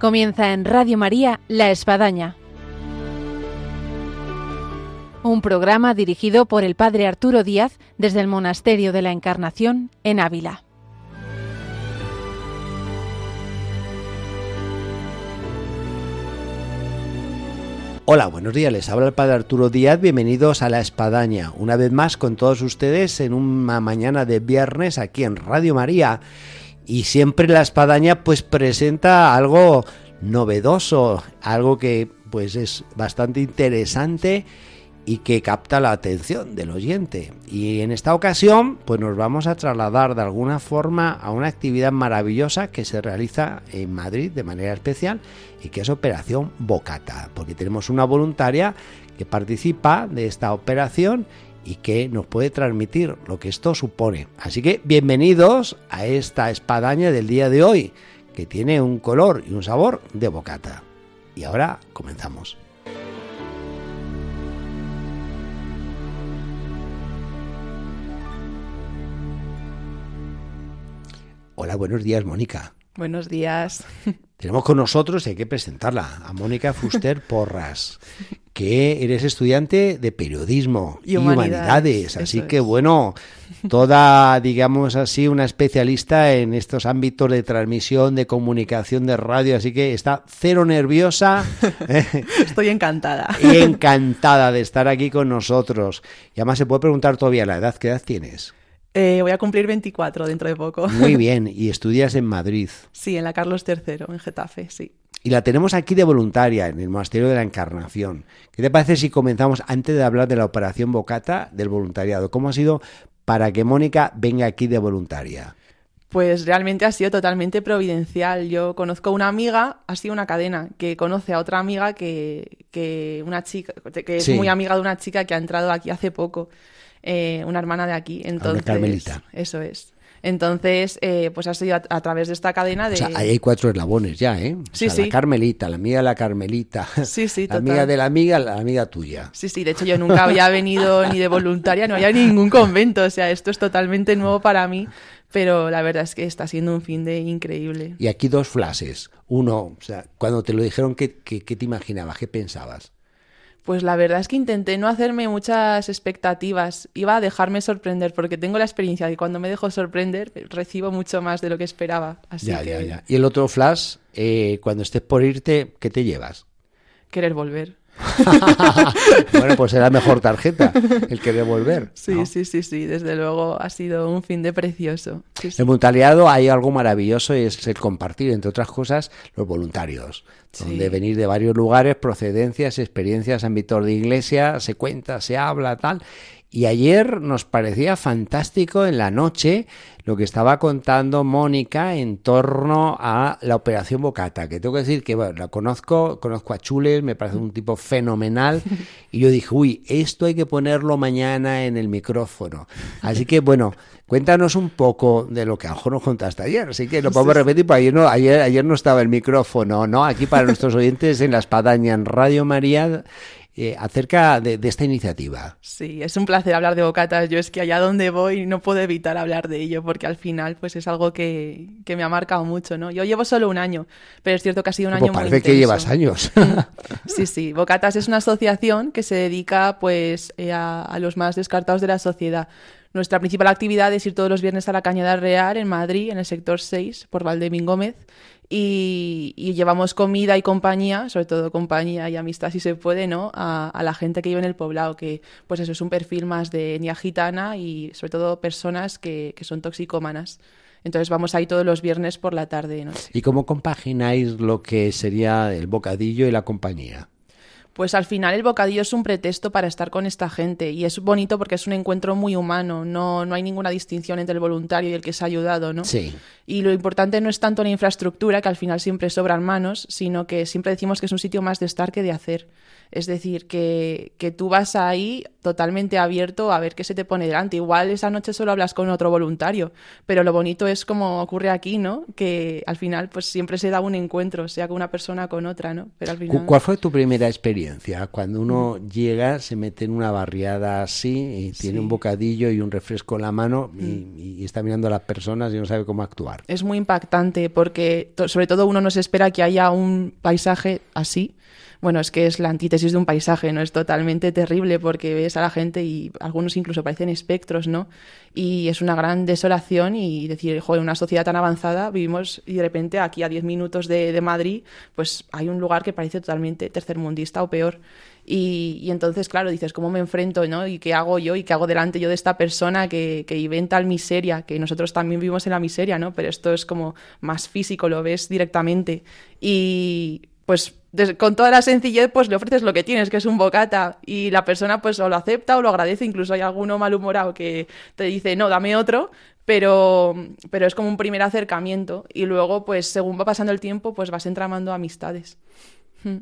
Comienza en Radio María La Espadaña. Un programa dirigido por el Padre Arturo Díaz desde el Monasterio de la Encarnación en Ávila. Hola, buenos días, les habla el Padre Arturo Díaz, bienvenidos a La Espadaña, una vez más con todos ustedes en una mañana de viernes aquí en Radio María y siempre la espadaña pues presenta algo novedoso, algo que pues es bastante interesante y que capta la atención del oyente. Y en esta ocasión pues nos vamos a trasladar de alguna forma a una actividad maravillosa que se realiza en Madrid de manera especial y que es Operación Bocata, porque tenemos una voluntaria que participa de esta operación y que nos puede transmitir lo que esto supone. Así que bienvenidos a esta espadaña del día de hoy, que tiene un color y un sabor de bocata. Y ahora comenzamos. Hola, buenos días, Mónica. Buenos días. Tenemos con nosotros, hay que presentarla, a Mónica Fuster Porras, que eres estudiante de periodismo y, humanidades. Así que bueno, toda, digamos así, una especialista en estos ámbitos de transmisión, de comunicación, de radio. Así que está cero nerviosa. Estoy encantada. Y encantada de estar aquí con nosotros. Y además se puede preguntar todavía la edad. ¿Qué edad tienes? Eh, voy a cumplir 24 dentro de poco. Muy bien, y estudias en Madrid. Sí, en la Carlos III, en Getafe, sí. Y la tenemos aquí de voluntaria, en el Monasterio de la Encarnación. ¿Qué te parece si comenzamos, antes de hablar de la operación Bocata, del voluntariado? ¿Cómo ha sido para que Mónica venga aquí de voluntaria? Pues realmente ha sido totalmente providencial. Yo conozco una amiga, ha sido una cadena, que conoce a otra amiga que, que una chica, que es muy amiga de una chica que ha entrado aquí hace poco. Eh, una hermana de aquí. Entonces, Carmelita. Eso es. Entonces, eh, pues ha sido a, través de esta cadena de... O sea, ahí hay cuatro eslabones ya, ¿eh? sí, sí. La Carmelita, la amiga de la Carmelita. Sí, sí, La amiga de la amiga, la amiga tuya. Sí, sí. De hecho, yo nunca había venido ni de voluntaria, no había ningún convento. O sea, esto es totalmente nuevo para mí. Pero la verdad es que está siendo un fin de increíble. Y aquí dos flashes. Uno, o sea, cuando te lo dijeron, ¿qué, qué, qué te imaginabas? ¿Qué pensabas? Pues la verdad es que intenté no hacerme muchas expectativas, iba a dejarme sorprender porque tengo la experiencia de que cuando me dejo sorprender recibo mucho más de lo que esperaba. Así ya, que... ya, ya. Y el otro flash, eh, cuando estés por irte, ¿qué te llevas? Querer volver. bueno, pues será mejor tarjeta el que devolver. Sí, sí, sí, sí, desde luego ha sido un fin de precioso. Sí, El voluntariado hay algo maravilloso y es el compartir, entre otras cosas, los voluntarios, donde venir de varios lugares, procedencias, experiencias, ámbitos de iglesia, se cuenta, se habla, tal. Y ayer nos parecía fantástico en la noche lo que estaba contando Mónica en torno a la operación Bocata, que tengo que decir que bueno, la conozco, conozco a Chules, me parece un tipo fenomenal, y yo dije, uy, esto hay que ponerlo mañana en el micrófono. Así que bueno, cuéntanos un poco de lo que a lo mejor nos contaste ayer, así que lo podemos repetir, porque ayer no, ayer, ayer no estaba el micrófono, ¿no? Aquí para nuestros oyentes en La Espadaña, en Radio María, eh, acerca de, de, esta iniciativa. Sí, es un placer hablar de bocatas. Yo es que allá donde voy no puedo evitar hablar de ello porque al final pues es algo que, que me ha marcado mucho, ¿no? Yo llevo solo un año, pero es cierto que ha sido un pues año parece muy intenso. que llevas años. sí, sí. Bocatas es una asociación que se dedica pues eh, a, a los más descartados de la sociedad. Nuestra principal actividad es ir todos los viernes a la Cañada Real en Madrid, en el sector 6, por Valdemín Gómez, y, llevamos comida y compañía, sobre todo compañía y amistad si se puede, ¿no? A, a, la gente que vive en el poblado, que pues eso es un perfil más de etnia gitana y sobre todo personas que, que son toxicómanas. Entonces vamos ahí todos los viernes por la tarde. ¿no? ¿Y cómo compagináis lo que sería el bocadillo y la compañía? Pues al final el bocadillo es un pretexto para estar con esta gente y es bonito porque es un encuentro muy humano, no, no hay ninguna distinción entre el voluntario y el que se ha ayudado, ¿no? Sí. Y lo importante no es tanto la infraestructura, que al final siempre sobran manos, sino que siempre decimos que es un sitio más de estar que de hacer. Es decir, que, que tú vas ahí totalmente abierto a ver qué se te pone delante. Igual esa noche solo hablas con otro voluntario, pero lo bonito es como ocurre aquí, ¿no? Que al final pues siempre se da un encuentro, sea con una persona o con otra, ¿no? Pero al final... ¿Cuál fue tu primera experiencia? Cuando uno mm. llega, se mete en una barriada así y tiene un bocadillo y un refresco en la mano y, mm. y, está mirando a las personas y no sabe cómo actuar. Es muy impactante porque sobre todo uno no se espera que haya un paisaje así bueno, es que es la antítesis de un paisaje, ¿no? Es totalmente terrible porque ves a la gente y algunos incluso parecen espectros, ¿no? Y es una gran desolación y decir, joder, una sociedad tan avanzada, vivimos y de repente aquí a 10 minutos de, Madrid, pues hay un lugar que parece totalmente tercermundista o peor. Y, entonces, claro, dices, ¿cómo me enfrento, no? ¿Y qué hago yo? ¿Y qué hago delante yo de esta persona que, que vive en tal miseria? Que nosotros también vivimos en la miseria, ¿no? Pero esto es como más físico, lo ves directamente. Y pues con toda la sencillez, pues le ofreces lo que tienes, que es un bocata, y la persona pues o lo acepta o lo agradece, incluso hay alguno malhumorado que te dice, no, dame otro, pero, pero es como un primer acercamiento, y luego, pues según va pasando el tiempo, pues vas entramando amistades. Hmm.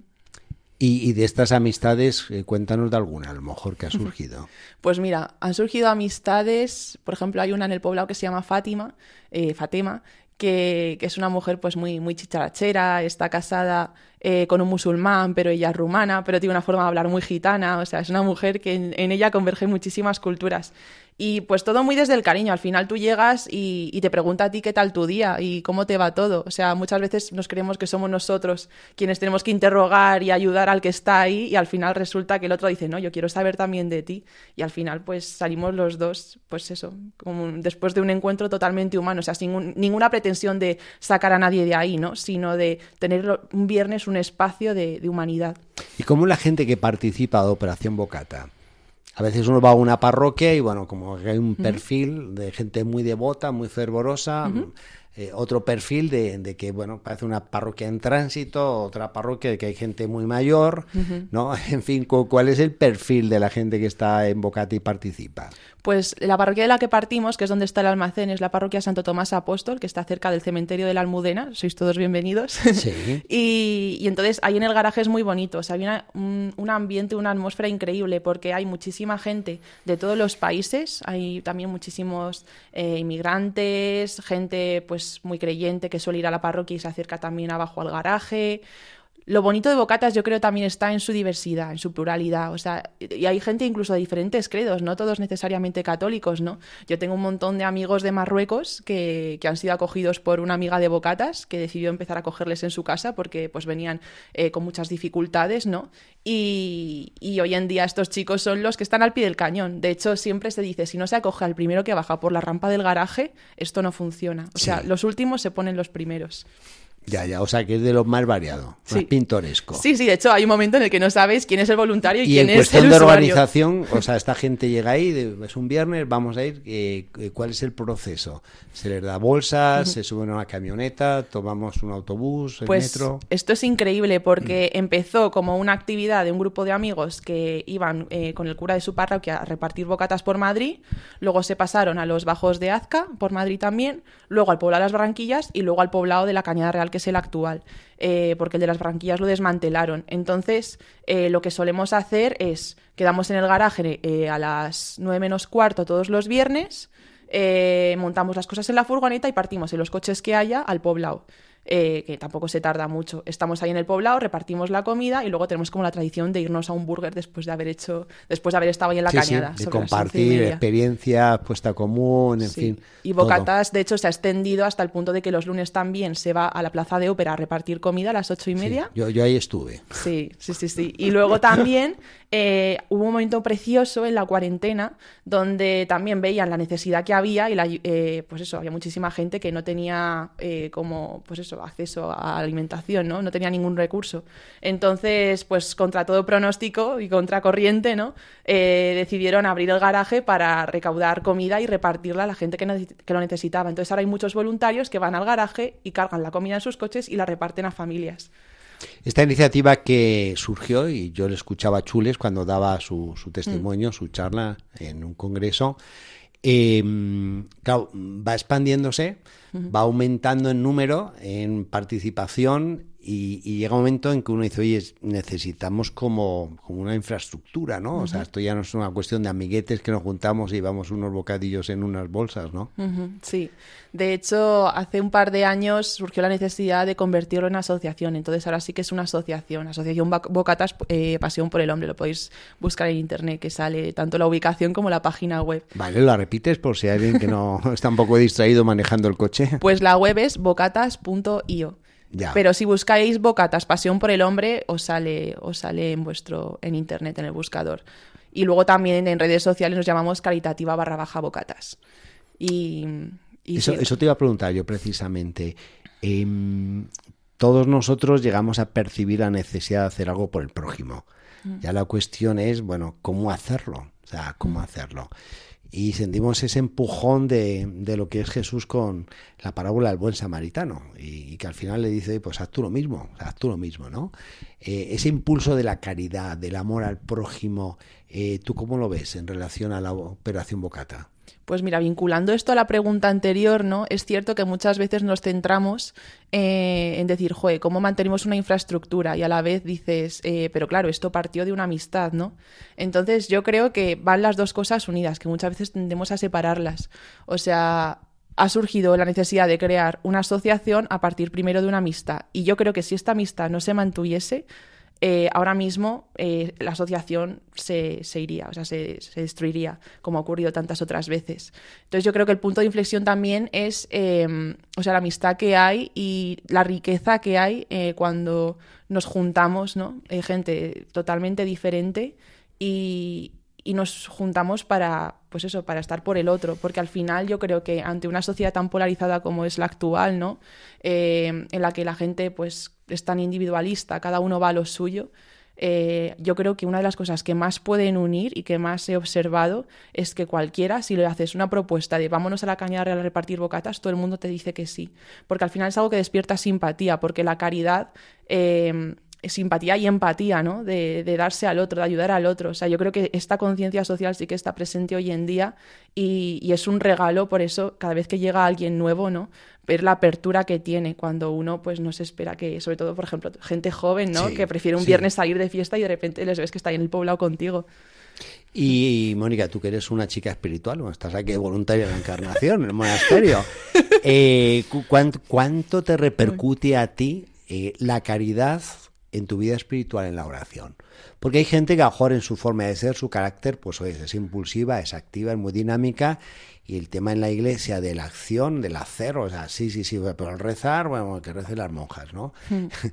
Y, de estas amistades, eh, cuéntanos de alguna, a lo mejor que ha surgido. Pues mira, han surgido amistades, por ejemplo, hay una en el poblado que se llama Fátima, eh, Fatema, que, es una mujer pues muy, muy chicharachera, está casada eh, con un musulmán, pero ella es rumana, pero tiene una forma de hablar muy gitana, o sea, es una mujer que en, ella convergen muchísimas culturas. Y pues todo muy desde el cariño, al final tú llegas y, te pregunta a ti qué tal tu día y cómo te va todo. O sea, muchas veces nos creemos que somos nosotros quienes tenemos que interrogar y ayudar al que está ahí y al final resulta que el otro dice, no, yo quiero saber también de ti. Y al final pues salimos los dos, pues eso, como después de un encuentro totalmente humano, o sea, sin ninguna pretensión de sacar a nadie de ahí, ¿no? Sino de tener un viernes un espacio de, de humanidad. ¿Y cómo la gente que participa de Operación Bocata? A veces uno va a una parroquia y bueno, como hay un perfil de gente muy devota, muy fervorosa, eh, otro perfil de, que, bueno, parece una parroquia en tránsito, otra parroquia de que hay gente muy mayor, ¿no? En fin, ¿cuál es el perfil de la gente que está en Bocata y participa? Pues la parroquia de la que partimos, que es donde está el almacén, es la parroquia Santo Tomás Apóstol, que está cerca del cementerio de la Almudena. Sois todos bienvenidos. Sí. y, entonces ahí en el garaje es muy bonito. O sea, había un, ambiente, una atmósfera increíble, porque hay muchísima gente de todos los países. Hay también muchísimos eh, inmigrantes, gente pues muy creyente que suele ir a la parroquia y se acerca también abajo al garaje. Lo bonito de Bocatas yo creo también está en su diversidad, en su pluralidad. O sea, y hay gente incluso de diferentes credos, no todos necesariamente católicos, ¿no? Yo tengo un montón de amigos de Marruecos que, han sido acogidos por una amiga de Bocatas que decidió empezar a acogerles en su casa porque pues venían eh, con muchas dificultades, ¿no? Y, hoy en día estos chicos son los que están al pie del cañón. De hecho, siempre se dice, si no se acoge al primero que baja por la rampa del garaje, esto no funciona. O sea, los últimos se ponen los primeros. Ya, ya, o sea que es de lo más variado, más pintoresco. Sí, sí, de hecho hay un momento en el que no sabes quién es el voluntario y, quién es el usuario. de organización, o sea, esta gente llega ahí, es un viernes, vamos a ir, eh, ¿cuál es el proceso? Se les da bolsas, se suben a una camioneta, tomamos un autobús, el pues, metro. Esto es increíble porque mm. empezó como una actividad de un grupo de amigos que iban eh, con el cura de su parroquia a repartir bocatas por Madrid, luego se pasaron a los bajos de Azca, por Madrid también, luego al poblado de las Barranquillas y luego al poblado de la Cañada Real que es el actual, eh, porque el de las Barranquillas lo desmantelaron. Entonces, eh, lo que solemos hacer es, quedamos en el garaje eh, a las 9 menos cuarto todos los viernes, montamos las cosas en la furgoneta y partimos en los coches que haya al poblado. Eh, que tampoco se tarda mucho. Estamos ahí en el poblado, repartimos la comida y luego tenemos como la tradición de irnos a un burger después de haber hecho, después de haber estado ahí en la cañada. de compartir experiencias, puesta común, en fin. Y Bocatas, de hecho, se ha extendido hasta el punto de que los lunes también se va a la plaza de ópera a repartir comida a las ocho y media. yo, yo ahí estuve. Sí, sí, sí, sí. Y luego también eh, hubo un momento precioso en la cuarentena donde también veían la necesidad que había y la, eh, pues eso, había muchísima gente que no tenía eh, como pues eso, acceso a alimentación, ¿no? No tenía ningún recurso. Entonces, pues contra todo pronóstico y contra corriente, ¿no? decidieron abrir el garaje para recaudar comida y repartirla a la gente que, que lo necesitaba. Entonces ahora hay muchos voluntarios que van al garaje y cargan la comida en sus coches y la reparten a familias. Esta iniciativa que surgió, y yo le escuchaba a Chules cuando daba su, testimonio, su charla en un congreso, em, va expandiéndose, va aumentando en número, en participación y, llega un momento en que uno dice, oye, necesitamos como, como una infraestructura, ¿no? O sea, esto ya no es una cuestión de amiguetes que nos juntamos y vamos unos bocadillos en unas bolsas, ¿no? Sí. De hecho, hace un par de años surgió la necesidad de convertirlo en asociación. Entonces, ahora sí que es una asociación. Asociación Bocatas eh, Pasión por el Hombre. Lo podéis buscar en internet, que sale tanto la ubicación como la página web. Vale, ¿la repites por si hay alguien que no está un poco distraído manejando el coche? Pues la web es bocatas.io. Pero si buscáis Bocatas, Pasión por el Hombre, os sale, os sale en vuestro, en internet, en el buscador. Y luego también en redes sociales nos llamamos caritativa barra baja Bocatas. Y, eso, eso, te iba a preguntar yo precisamente. Em, todos nosotros llegamos a percibir la necesidad de hacer algo por el prójimo. Mm. Ya la cuestión es, bueno, ¿cómo hacerlo? O sea, ¿cómo mm. hacerlo? Y sentimos ese empujón de, de, lo que es Jesús con la parábola del buen samaritano y, que al final le dice, pues haz tú lo mismo, haz tú lo mismo, ¿no? Eh, ese impulso de la caridad, del amor al prójimo, eh, ¿tú cómo lo ves en relación a la operación Bocata? Pues mira, vinculando esto a la pregunta anterior, ¿no? Es cierto que muchas veces nos centramos eh, en decir, joder, ¿cómo mantenemos una infraestructura? Y a la vez dices, eh, pero claro, esto partió de una amistad, ¿no? Entonces yo creo que van las dos cosas unidas, que muchas veces tendemos a separarlas. O sea, ha surgido la necesidad de crear una asociación a partir primero de una amistad. Y yo creo que si esta amistad no se mantuviese, eh, ahora mismo eh, la asociación se, iría, o sea, se, destruiría, como ha ocurrido tantas otras veces. Entonces yo creo que el punto de inflexión también es, em, o sea, la amistad que hay y la riqueza que hay eh, cuando nos juntamos, ¿no? gente totalmente diferente y, y nos juntamos para, pues eso, para estar por el otro, porque al final yo creo que ante una sociedad tan polarizada como es la actual, ¿no? Eh, en la que la gente pues es tan individualista, cada uno va a lo suyo, eh, yo creo que una de las cosas que más pueden unir y que más he observado es que cualquiera, si le haces una propuesta de vámonos a la cañada a repartir bocatas, todo el mundo te dice que sí, porque al final es algo que despierta simpatía, porque la caridad... Eh, simpatía y empatía, ¿no? De, darse al otro, de ayudar al otro. O sea, yo creo que esta conciencia social sí que está presente hoy en día y, es un regalo, por eso, cada vez que llega alguien nuevo, ¿no? Ver la apertura que tiene cuando uno, pues, no se espera que, sobre todo, por ejemplo, gente joven, ¿no? que prefiere un viernes salir de fiesta y de repente les ves que está ahí en el poblado contigo. Y Mónica, tú que eres una chica espiritual, estás aquí voluntaria de la encarnación, en el monasterio. Eh, ¿cuánto, te repercute a ti eh, la caridad en tu vida espiritual en la oración. Porque hay gente que a lo mejor en su forma de ser, su carácter, pues es impulsiva, es activa, es muy dinámica, y el tema en la iglesia de la acción, del hacer, o sea, sí, sí, sí, pero el rezar, bueno, que recen las monjas, ¿no? Hmm.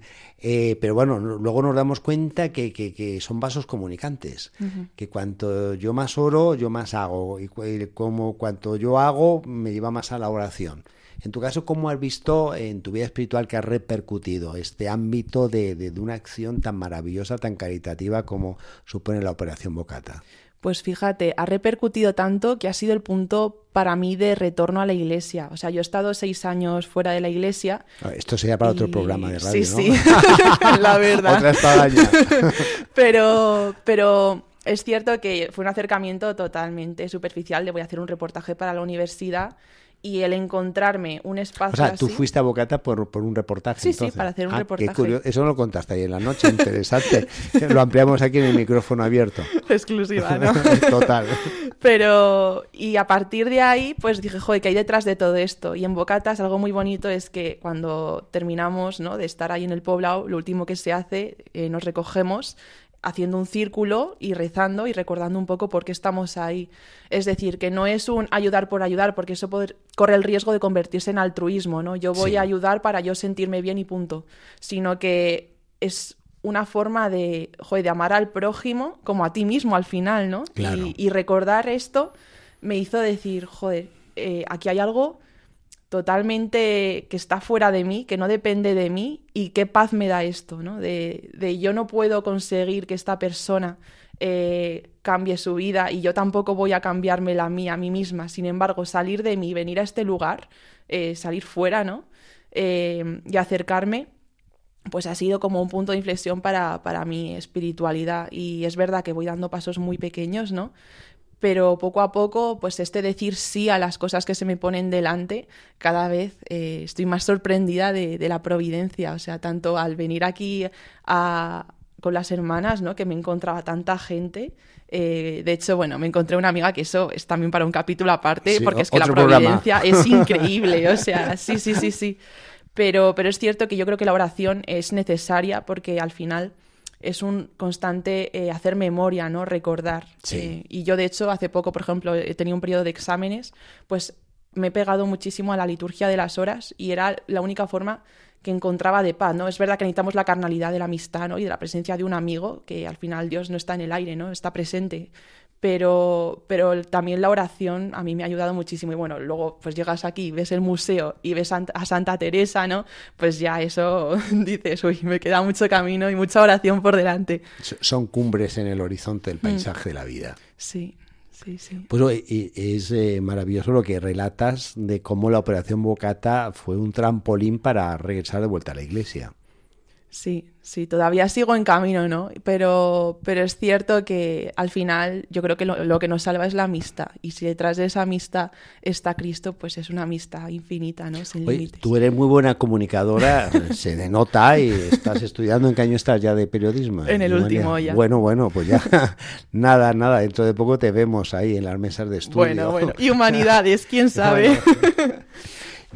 Eh, pero bueno, luego nos damos cuenta que, que, son vasos comunicantes, que cuanto yo más oro, yo más hago, y, como cuanto yo hago, me lleva más a la oración. En tu caso, ¿cómo has visto en tu vida espiritual que ha repercutido este ámbito de, de, una acción tan maravillosa, tan caritativa como supone la Operación Bocata? Pues fíjate, ha repercutido tanto que ha sido el punto para mí de retorno a la iglesia. O sea, yo he estado seis años fuera de la iglesia. Ah, esto sería para otro programa de radio, sí, Sí, la verdad. Otra espadaña. pero, pero es cierto que fue un acercamiento totalmente superficial. Le voy a hacer un reportaje para la universidad y el encontrarme un espacio. O sea, tú fuiste a Bocata por, por un reportaje. Sí, sí, para hacer un ah, reportaje. Qué curioso. Eso no lo contaste ahí en la noche, interesante. lo ampliamos aquí en el micrófono abierto. Exclusiva, ¿no? Total. Pero, y a partir de ahí, pues dije, joder, ¿qué hay detrás de todo esto? Y en Bocatas algo muy bonito es que cuando terminamos ¿no? de estar ahí en el poblado, lo último que se hace, eh, nos recogemos haciendo un círculo y rezando y recordando un poco por qué estamos ahí. Es decir, que no es un ayudar por ayudar, porque eso corre el riesgo de convertirse en altruismo, ¿no? Yo voy a ayudar para yo sentirme bien y punto. Sino que es una forma de, de amar al prójimo como a ti mismo al final, ¿no? Y, recordar esto me hizo decir, joder, eh, aquí hay algo totalmente que está fuera de mí, que no depende de mí y qué paz me da esto, ¿no? De, de yo no puedo conseguir que esta persona eh, cambie su vida y yo tampoco voy a cambiarme la mía a mí misma. Sin embargo, salir de mí, venir a este lugar, eh, salir fuera, ¿no? Eh, y acercarme, pues ha sido como un punto de inflexión para, para mi espiritualidad. Y es verdad que voy dando pasos muy pequeños, ¿no? Pero poco a poco, pues este decir sí a las cosas que se me ponen delante, cada vez eh, estoy más sorprendida de, la providencia, o sea, tanto al venir aquí con las hermanas, ¿no? Que me encontraba tanta gente. Eh, de hecho, bueno, me encontré una amiga que eso es también para un capítulo aparte, porque es que la providencia es increíble, o sea, sí, sí, sí, sí. Pero, pero es cierto que yo creo que la oración es necesaria porque al final es un constante eh, hacer memoria, ¿no? Recordar. Eh, y yo, de hecho, hace poco, por ejemplo, he tenido un periodo de exámenes, pues me he pegado muchísimo a la liturgia de las horas y era la única forma que encontraba de paz, ¿no? Es verdad que necesitamos la carnalidad de la amistad, ¿no? Y de la presencia de un amigo, que al final Dios no está en el aire, ¿no? Está presente pero, pero también la oración a mí me ha ayudado muchísimo. Y bueno, luego pues llegas aquí, ves el museo y ves a Santa Teresa, ¿no? Pues ya eso dices, uy, me queda mucho camino y mucha oración por delante. Son cumbres en el horizonte del mm. paisaje de la vida. Sí. Sí, sí. Pues es eh, maravilloso lo que relatas de cómo la operación Bocata fue un trampolín para regresar de vuelta a la iglesia. Sí, sí, todavía sigo en camino, ¿no? Pero, pero es cierto que al final yo creo que lo, que nos salva es la amistad. Y si detrás de esa amistad está Cristo, pues es una amistad infinita, ¿no? Sin límites. Tú eres muy buena comunicadora, se denota y estás estudiando. ¿En qué año estás ya de periodismo? En el último ya. Bueno, bueno, pues ya nada, nada. Dentro de poco te vemos ahí en las mesas de estudio. Bueno, bueno. Y humanidades, quién sabe.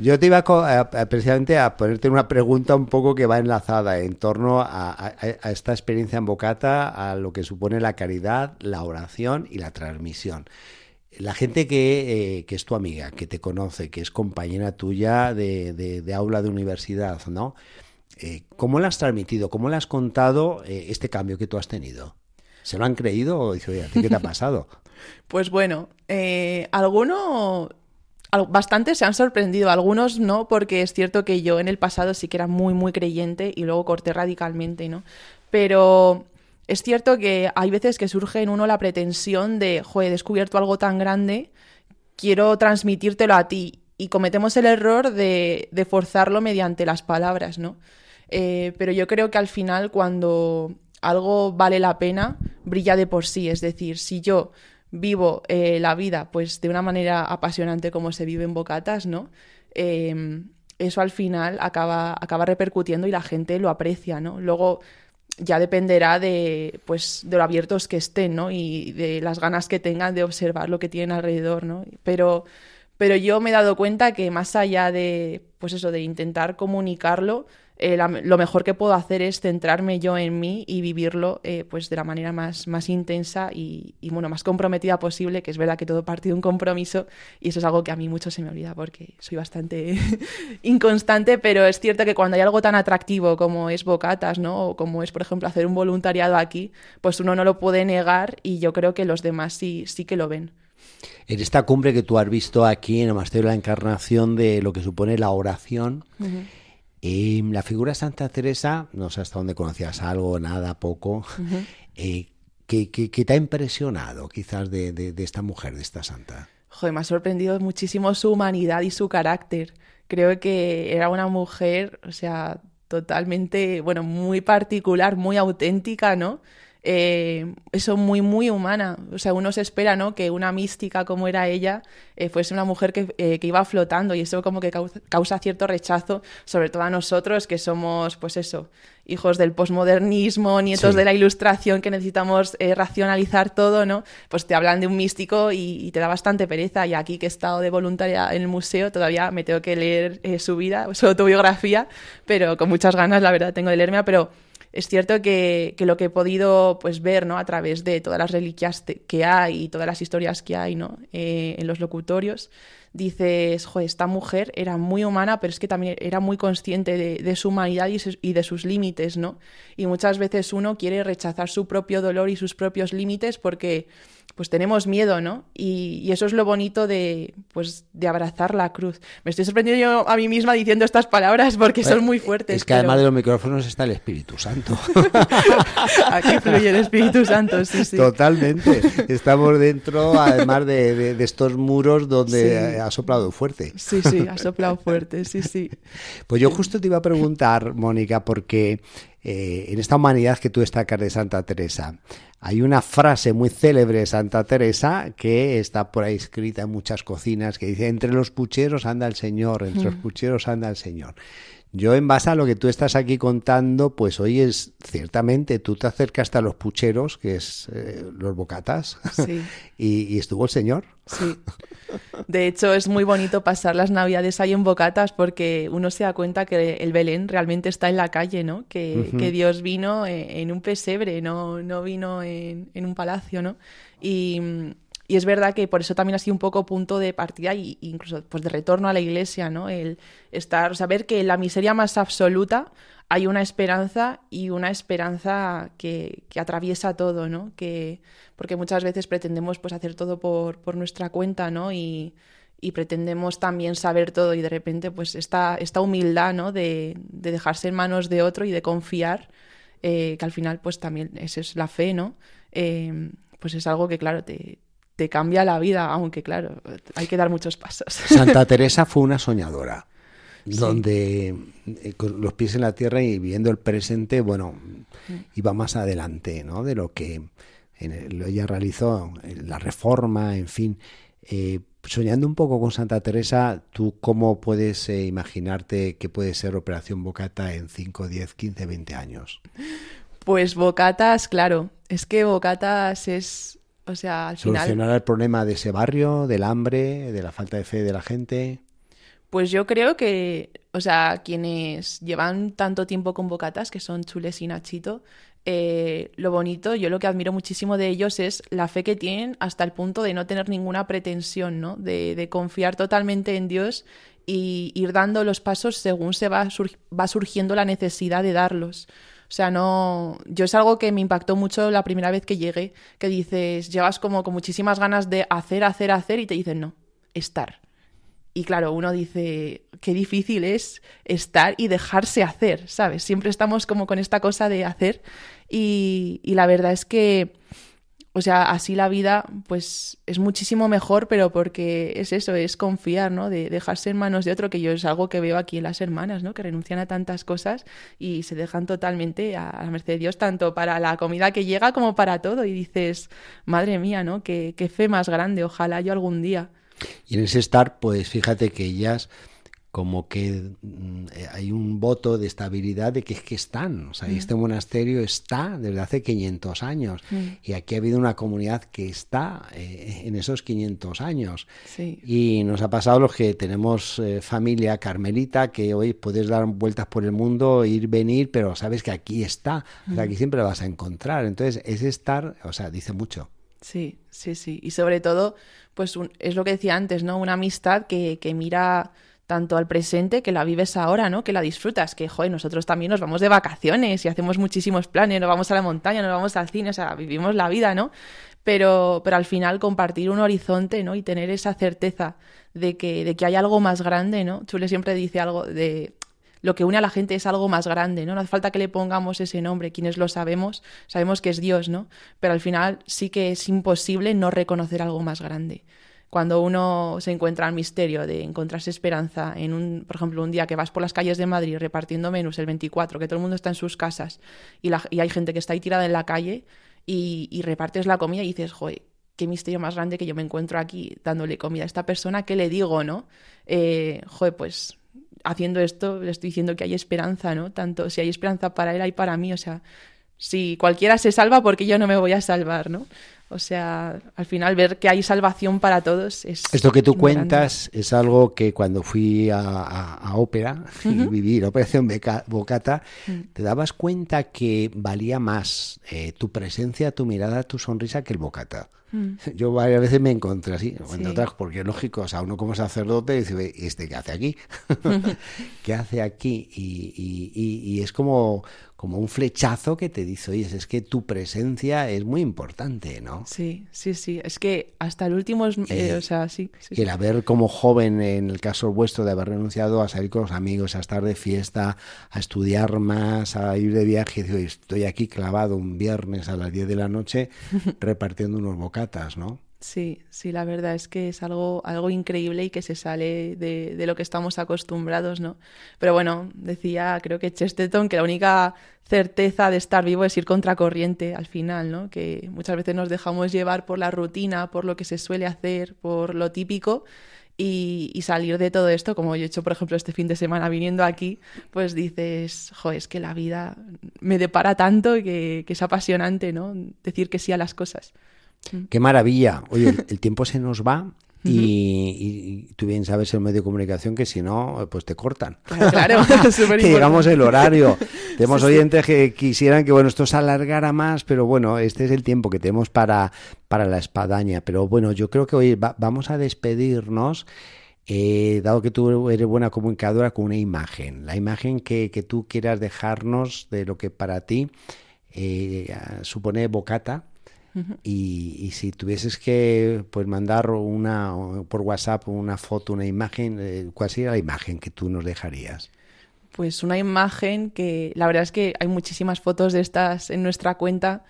Yo te iba a, precisamente a ponerte una pregunta un poco que va enlazada en torno a, esta experiencia en Bocata, a lo que supone la caridad, la oración y la transmisión. La gente que, eh, que es tu amiga, que te conoce, que es compañera tuya de, aula de universidad, ¿no? Eh, ¿Cómo le has transmitido, cómo le has contado eh, este cambio que tú has tenido? ¿Se lo han creído o dice, oye, ¿a ti qué te ha pasado? Pues bueno, alguno Bastantes se han sorprendido, algunos no, porque es cierto que yo en el pasado sí que era muy, muy creyente y luego corté radicalmente, ¿no? Pero es cierto que hay veces que surge en uno la pretensión de, joder, he descubierto algo tan grande, quiero transmitírtelo a ti. Y cometemos el error de, de forzarlo mediante las palabras, ¿no? Eh, pero yo creo que al final cuando algo vale la pena, brilla de por sí. Es decir, si yo vivo eh, la vida pues de una manera apasionante como se vive en Bocatas, ¿no? Em, eso al final acaba, acaba repercutiendo y la gente lo aprecia, ¿no? Luego ya dependerá de, pues, de lo abiertos que estén, ¿no? Y de las ganas que tengan de observar lo que tienen alrededor, ¿no? Pero, pero yo me he dado cuenta que más allá de, pues eso, de intentar comunicarlo, eh, lo mejor que puedo hacer es centrarme yo en mí y vivirlo eh, pues de la manera más, más intensa y, bueno, más comprometida posible, que es verdad que todo parte de un compromiso y eso es algo que a mí mucho se me olvida porque soy bastante inconstante, pero es cierto que cuando hay algo tan atractivo como es Bocatas, ¿no? O como es, por ejemplo, hacer un voluntariado aquí, pues uno no lo puede negar y yo creo que los demás sí, sí que lo ven. En esta cumbre que tú has visto aquí en el de la Encarnación de lo que supone la oración, y la figura de Santa Teresa, no sé hasta dónde conocías algo, nada, poco. Eh, ¿qué, te ha impresionado quizás de, esta mujer, de esta santa? Joder, me ha sorprendido muchísimo su humanidad y su carácter. Creo que era una mujer, o sea, totalmente, bueno, muy particular, muy auténtica, ¿no? Eh, eso muy, muy humana. O sea, uno se espera, ¿no? Que una mística como era ella eh, fuese una mujer que, eh, que, iba flotando y eso como que causa, cierto rechazo, sobre todo a nosotros que somos, pues eso, hijos del posmodernismo, nietos de la ilustración, que necesitamos eh, racionalizar todo, ¿no? Pues te hablan de un místico y, te da bastante pereza. Y aquí que he estado de voluntaria en el museo, todavía me tengo que leer su vida, su autobiografía, pero con muchas ganas, la verdad, tengo de leerme, pero es cierto que, lo que he podido pues, ver ¿no? a través de todas las reliquias que hay y todas las historias que hay ¿no? Eh, en los locutorios, dices, joder, esta mujer era muy humana, pero es que también era muy consciente de, su humanidad y, y, de sus límites, ¿no? Y muchas veces uno quiere rechazar su propio dolor y sus propios límites porque pues tenemos miedo, ¿no? Y, eso es lo bonito de, pues, de abrazar la cruz. Me estoy sorprendiendo yo a mí misma diciendo estas palabras porque son muy fuertes. Es que además de los micrófonos está el Espíritu Santo. Aquí fluye el Espíritu Santo, sí, sí. Totalmente. Estamos dentro, además de, estos muros donde ha soplado fuerte. Sí, sí, ha soplado fuerte, sí, sí. Pues yo justo te iba a preguntar, Mónica, porque eh, en esta humanidad que tú destacas de Santa Teresa, Hay una frase muy célebre de Santa Teresa que está por ahí escrita en muchas cocinas que dice, entre los pucheros anda el Señor, entre los pucheros anda el Señor. Yo en base a lo que tú estás aquí contando, pues hoy es ciertamente, tú te acercaste a los pucheros, que es eh, los bocatas, sí. y, estuvo el Señor. Sí. De hecho, es muy bonito pasar las navidades ahí en bocatas porque uno se da cuenta que el Belén realmente está en la calle, ¿no? Que, que Dios vino eh, en, un pesebre, no, no vino en, en un palacio, ¿no? Y y es verdad que por eso también ha sido un poco punto de partida e incluso pues de retorno a la iglesia, ¿no? El estar, saber que en la miseria más absoluta hay una esperanza y una esperanza que, atraviesa todo, ¿no? Que, porque muchas veces pretendemos pues hacer todo por, por nuestra cuenta, ¿no? Y, y pretendemos también saber todo y de repente pues esta, esta humildad, ¿no? De, de dejarse en manos de otro y de confiar, eh, que al final pues también esa es la fe, ¿no? Eh, pues es algo que claro te, te cambia la vida, aunque claro, hay que dar muchos pasos. Santa Teresa fue una soñadora, donde eh, con los pies en la tierra y viendo el presente, bueno, mm. iba más adelante, ¿no? De lo que ella realizó, la reforma, en fin. Eh, soñando un poco con Santa Teresa, ¿tú cómo puedes eh, imaginarte que puede ser Operación Bocata en 5, 10, 15, 20 años? Pues Bocatas, claro, es que Bocatas es o sea, al ¿Solucionar el problema de ese barrio, del hambre, de la falta de fe de la gente? Pues yo creo que, o sea, quienes llevan tanto tiempo con bocatas, que son Chules y Nachito, eh, lo bonito, yo lo que admiro muchísimo de ellos es la fe que tienen hasta el punto de no tener ninguna pretensión, ¿no? De, de confiar totalmente en Dios y ir dando los pasos según se va, va surgiendo la necesidad de darlos. O sea, no. Yo es algo que me impactó mucho la primera vez que llegué, que dices, llevas como con muchísimas ganas de hacer, hacer, hacer, y te dicen no, estar. Y claro, uno dice, qué difícil es estar y dejarse hacer, ¿sabes? Siempre estamos como con esta cosa de hacer. Y, y la verdad es que o sea, así la vida pues es muchísimo mejor, pero porque es eso, es confiar, ¿no? De dejarse en manos de otro, que yo es algo que veo aquí en las hermanas, ¿no? Que renuncian a tantas cosas y se dejan totalmente a, la merced de Dios, tanto para la comida que llega como para todo. Y dices, madre mía, ¿no? Qué, qué fe más grande, ojalá yo algún día. Y en ese estar, pues fíjate que ellas como que mm, eh, hay un voto de estabilidad de que es que están, o sea, mm. este monasterio está desde hace 500 años mm. y aquí ha habido una comunidad que está eh, en esos 500 años. Y nos ha pasado los que tenemos eh, familia carmelita que hoy puedes dar vueltas por el mundo, ir, venir, pero sabes que aquí está, o sea, aquí siempre vas a encontrar. Entonces, ese estar, o sea, dice mucho. Sí, sí, sí. Y sobre todo, pues es lo que decía antes, ¿no? Una amistad que, que mira tanto al presente, que la vives ahora, ¿no? Que la disfrutas, que, joder, nosotros también nos vamos de vacaciones y hacemos muchísimos planes, nos vamos a la montaña, nos vamos al cine, o sea, vivimos la vida, ¿no? Pero, pero al final compartir un horizonte, ¿no? Y tener esa certeza de que, de que hay algo más grande, ¿no? Chule siempre dice algo de lo que une a la gente es algo más grande, ¿no? No hace falta que le pongamos ese nombre, quienes lo sabemos, sabemos que es Dios, ¿no? Pero al final sí que es imposible no reconocer algo más grande cuando uno se encuentra al misterio de encontrarse esperanza en un, por ejemplo, un día que vas por las calles de Madrid repartiendo menús el 24, que todo el mundo está en sus casas y, hay gente que está ahí tirada en la calle y, repartes la comida y dices, joder, qué misterio más grande que yo me encuentro aquí dándole comida a esta persona, ¿qué le digo, no? Eh, joder, pues haciendo esto le estoy diciendo que hay esperanza, ¿no? Tanto si hay esperanza para él, hay para mí, o sea, si cualquiera se salva, porque yo no me voy a salvar, ¿no? O sea, al final ver que hay salvación para todos es... Esto que tú cuentas es algo que cuando fui a, ópera y viví la Operación Bocata, mm. te dabas cuenta que valía más eh, tu presencia, tu mirada, tu sonrisa que el Bocata. Mm. Yo varias veces me encontré así, otras, porque es lógico, o sea, uno como sacerdote dice, ¿este qué hace aquí? ¿Qué hace aquí? Y, y, es como, como un flechazo que te dice, oye, es que tu presencia es muy importante, ¿no? Sí, sí, sí, es que hasta el último, eh, eh, o sea, sí. sí el haber como joven, en el caso vuestro, de haber renunciado a salir con los amigos, a estar de fiesta, a estudiar más, a ir de viaje, estoy aquí clavado un viernes a las 10 de la noche repartiendo unos bocados ¿no? Sí, sí, la verdad es que es algo, algo increíble y que se sale de, de, lo que estamos acostumbrados, ¿no? Pero bueno, decía, creo que Chesterton, que la única certeza de estar vivo es ir contracorriente al final, ¿no? Que muchas veces nos dejamos llevar por la rutina, por lo que se suele hacer, por lo típico, y, salir de todo esto, como yo he hecho, por ejemplo, este fin de semana viniendo aquí, pues dices, jo, es que la vida me depara tanto que, que es apasionante, ¿no? Decir que sí a las cosas. Qué maravilla. Oye, el, el tiempo se nos va. Y, y, tú bien sabes el medio de comunicación que si no, pues te cortan. Claro, que llegamos el horario. Tenemos sí, oyentes sí. que quisieran que bueno esto se alargara más, pero bueno, este es el tiempo que tenemos para, para la espadaña. Pero bueno, yo creo que hoy va, vamos a despedirnos. Eh, dado que tú eres buena comunicadora con una imagen, la imagen que, que tú quieras dejarnos de lo que para ti eh, supone bocata, Uh -huh. y, y, si tuvieses que pues mandar una por WhatsApp una foto, una imagen, eh, ¿cuál sería la imagen que tú nos dejarías? Pues una imagen que la verdad es que hay muchísimas fotos de estas en nuestra cuenta,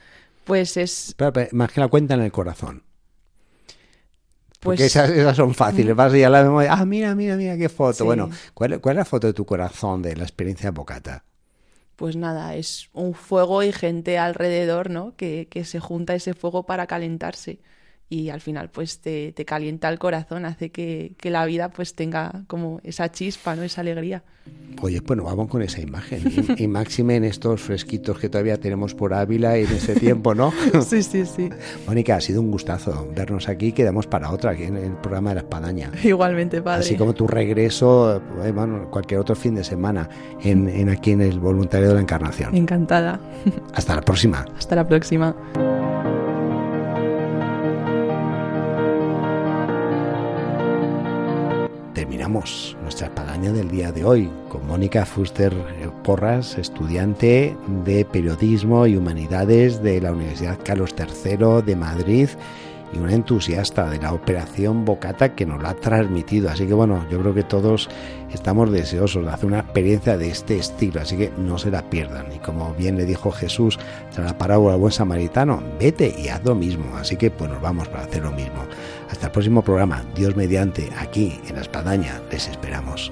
pues es... Pero, pero más que la cuenta en el corazón. Pues, Porque esas, esas son fáciles, vas y a la memoria, ah, mira, mira, mira qué foto. Sí. Bueno, ¿cuál, ¿cuál es la foto de tu corazón de la experiencia Bocata? Pues nada, es un fuego y gente alrededor, ¿no? Que, que se junta ese fuego para calentarse y al final pues te, te calienta el corazón, hace que, que, la vida pues tenga como esa chispa, ¿no? Esa alegría. Oye, bueno, vamos con esa imagen. Y, y máxime en estos fresquitos que todavía tenemos por Ávila y en este tiempo, ¿no? sí, sí, sí. Mónica, ha sido un gustazo vernos aquí. Quedamos para otra, aquí en el programa de la Espadaña. Igualmente, padre. Así como tu regreso, eh, bueno, cualquier otro fin de semana en, en aquí en el Voluntario de la Encarnación. Encantada. Hasta la próxima. Hasta la próxima. Terminamos nuestra espadaña del día de hoy con Mónica Fuster Porras, estudiante de Periodismo y Humanidades de la Universidad Carlos III de Madrid y una entusiasta de la operación Bocata que nos la ha transmitido. Así que bueno, yo creo que todos estamos deseosos de hacer una experiencia de este estilo, así que no se la pierdan. Y como bien le dijo Jesús tras la parábola al buen samaritano, vete y haz lo mismo. Así que pues nos vamos para hacer lo mismo. Hasta el próximo programa, Dios mediante, aquí en la Espadaña, les esperamos.